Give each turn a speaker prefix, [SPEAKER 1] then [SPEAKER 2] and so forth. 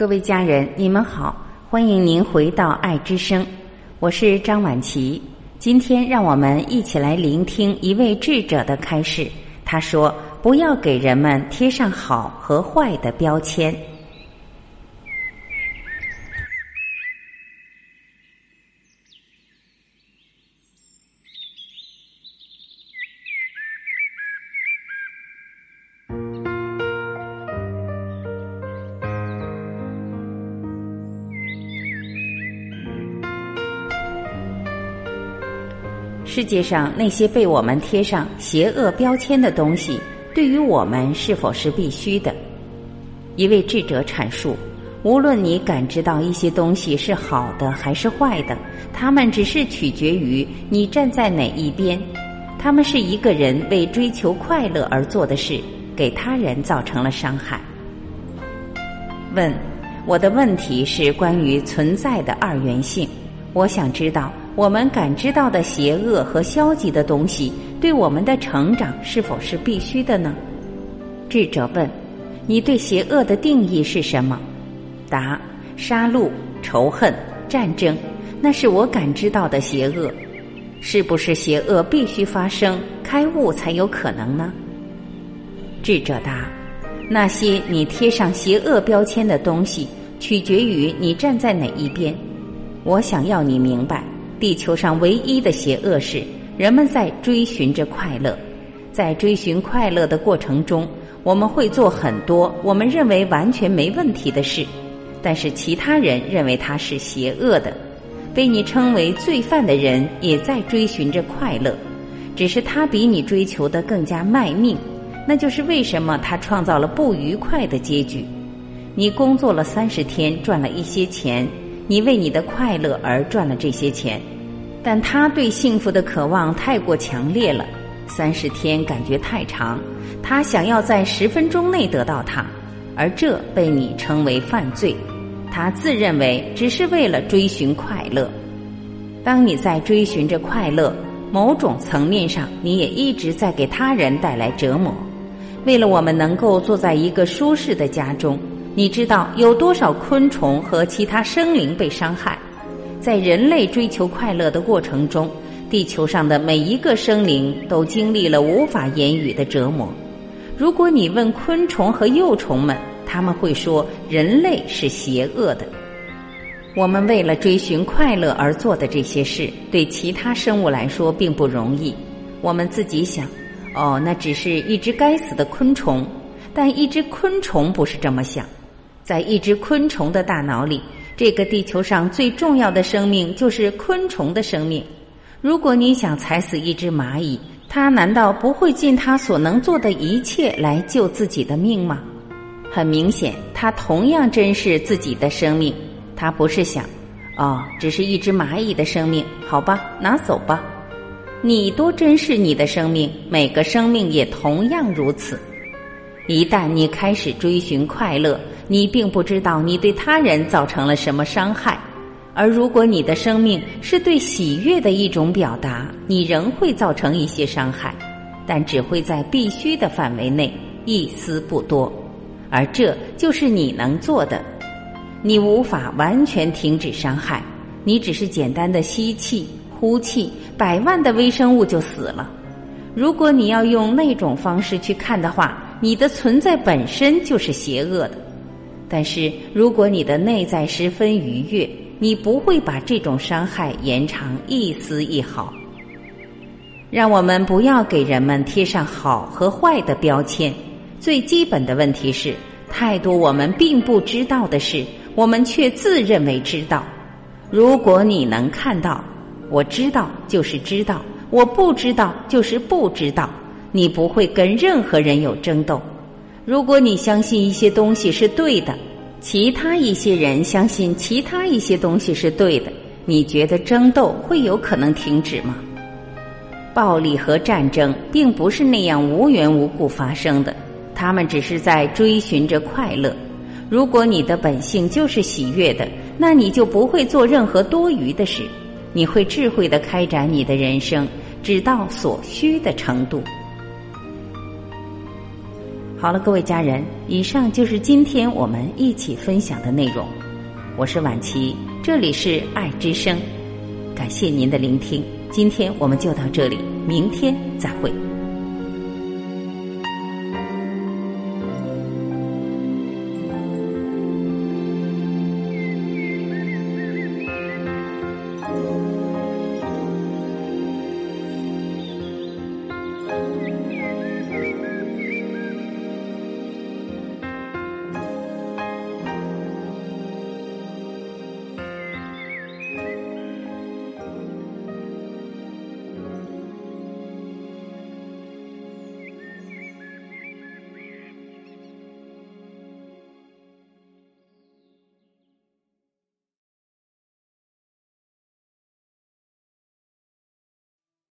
[SPEAKER 1] 各位家人，你们好，欢迎您回到爱之声，我是张婉琪。今天让我们一起来聆听一位智者的开示。他说：“不要给人们贴上好和坏的标签。”世界上那些被我们贴上邪恶标签的东西，对于我们是否是必须的？一位智者阐述：无论你感知到一些东西是好的还是坏的，它们只是取决于你站在哪一边。他们是一个人为追求快乐而做的事，给他人造成了伤害。问：我的问题是关于存在的二元性，我想知道。我们感知到的邪恶和消极的东西，对我们的成长是否是必须的呢？智者问：“你对邪恶的定义是什么？”答：“杀戮、仇恨、战争，那是我感知到的邪恶。是不是邪恶必须发生，开悟才有可能呢？”智者答：“那些你贴上邪恶标签的东西，取决于你站在哪一边。我想要你明白。”地球上唯一的邪恶是，人们在追寻着快乐，在追寻快乐的过程中，我们会做很多我们认为完全没问题的事，但是其他人认为它是邪恶的。被你称为罪犯的人也在追寻着快乐，只是他比你追求的更加卖命。那就是为什么他创造了不愉快的结局。你工作了三十天，赚了一些钱。你为你的快乐而赚了这些钱，但他对幸福的渴望太过强烈了。三十天感觉太长，他想要在十分钟内得到它，而这被你称为犯罪。他自认为只是为了追寻快乐。当你在追寻着快乐，某种层面上，你也一直在给他人带来折磨。为了我们能够坐在一个舒适的家中。你知道有多少昆虫和其他生灵被伤害？在人类追求快乐的过程中，地球上的每一个生灵都经历了无法言语的折磨。如果你问昆虫和幼虫们，他们会说人类是邪恶的。我们为了追寻快乐而做的这些事，对其他生物来说并不容易。我们自己想，哦，那只是一只该死的昆虫，但一只昆虫不是这么想。在一只昆虫的大脑里，这个地球上最重要的生命就是昆虫的生命。如果你想踩死一只蚂蚁，它难道不会尽它所能做的一切来救自己的命吗？很明显，它同样珍视自己的生命。它不是想，哦，只是一只蚂蚁的生命，好吧，拿走吧。你多珍视你的生命，每个生命也同样如此。一旦你开始追寻快乐，你并不知道你对他人造成了什么伤害，而如果你的生命是对喜悦的一种表达，你仍会造成一些伤害，但只会在必须的范围内，一丝不多。而这就是你能做的。你无法完全停止伤害，你只是简单的吸气、呼气，百万的微生物就死了。如果你要用那种方式去看的话，你的存在本身就是邪恶的。但是，如果你的内在十分愉悦，你不会把这种伤害延长一丝一毫。让我们不要给人们贴上好和坏的标签。最基本的问题是，太多我们并不知道的事，我们却自认为知道。如果你能看到，我知道就是知道，我不知道就是不知道，你不会跟任何人有争斗。如果你相信一些东西是对的，其他一些人相信其他一些东西是对的，你觉得争斗会有可能停止吗？暴力和战争并不是那样无缘无故发生的，他们只是在追寻着快乐。如果你的本性就是喜悦的，那你就不会做任何多余的事，你会智慧的开展你的人生，直到所需的程度。好了，各位家人，以上就是今天我们一起分享的内容。我是婉琪，这里是爱之声，感谢您的聆听。今天我们就到这里，明天再会。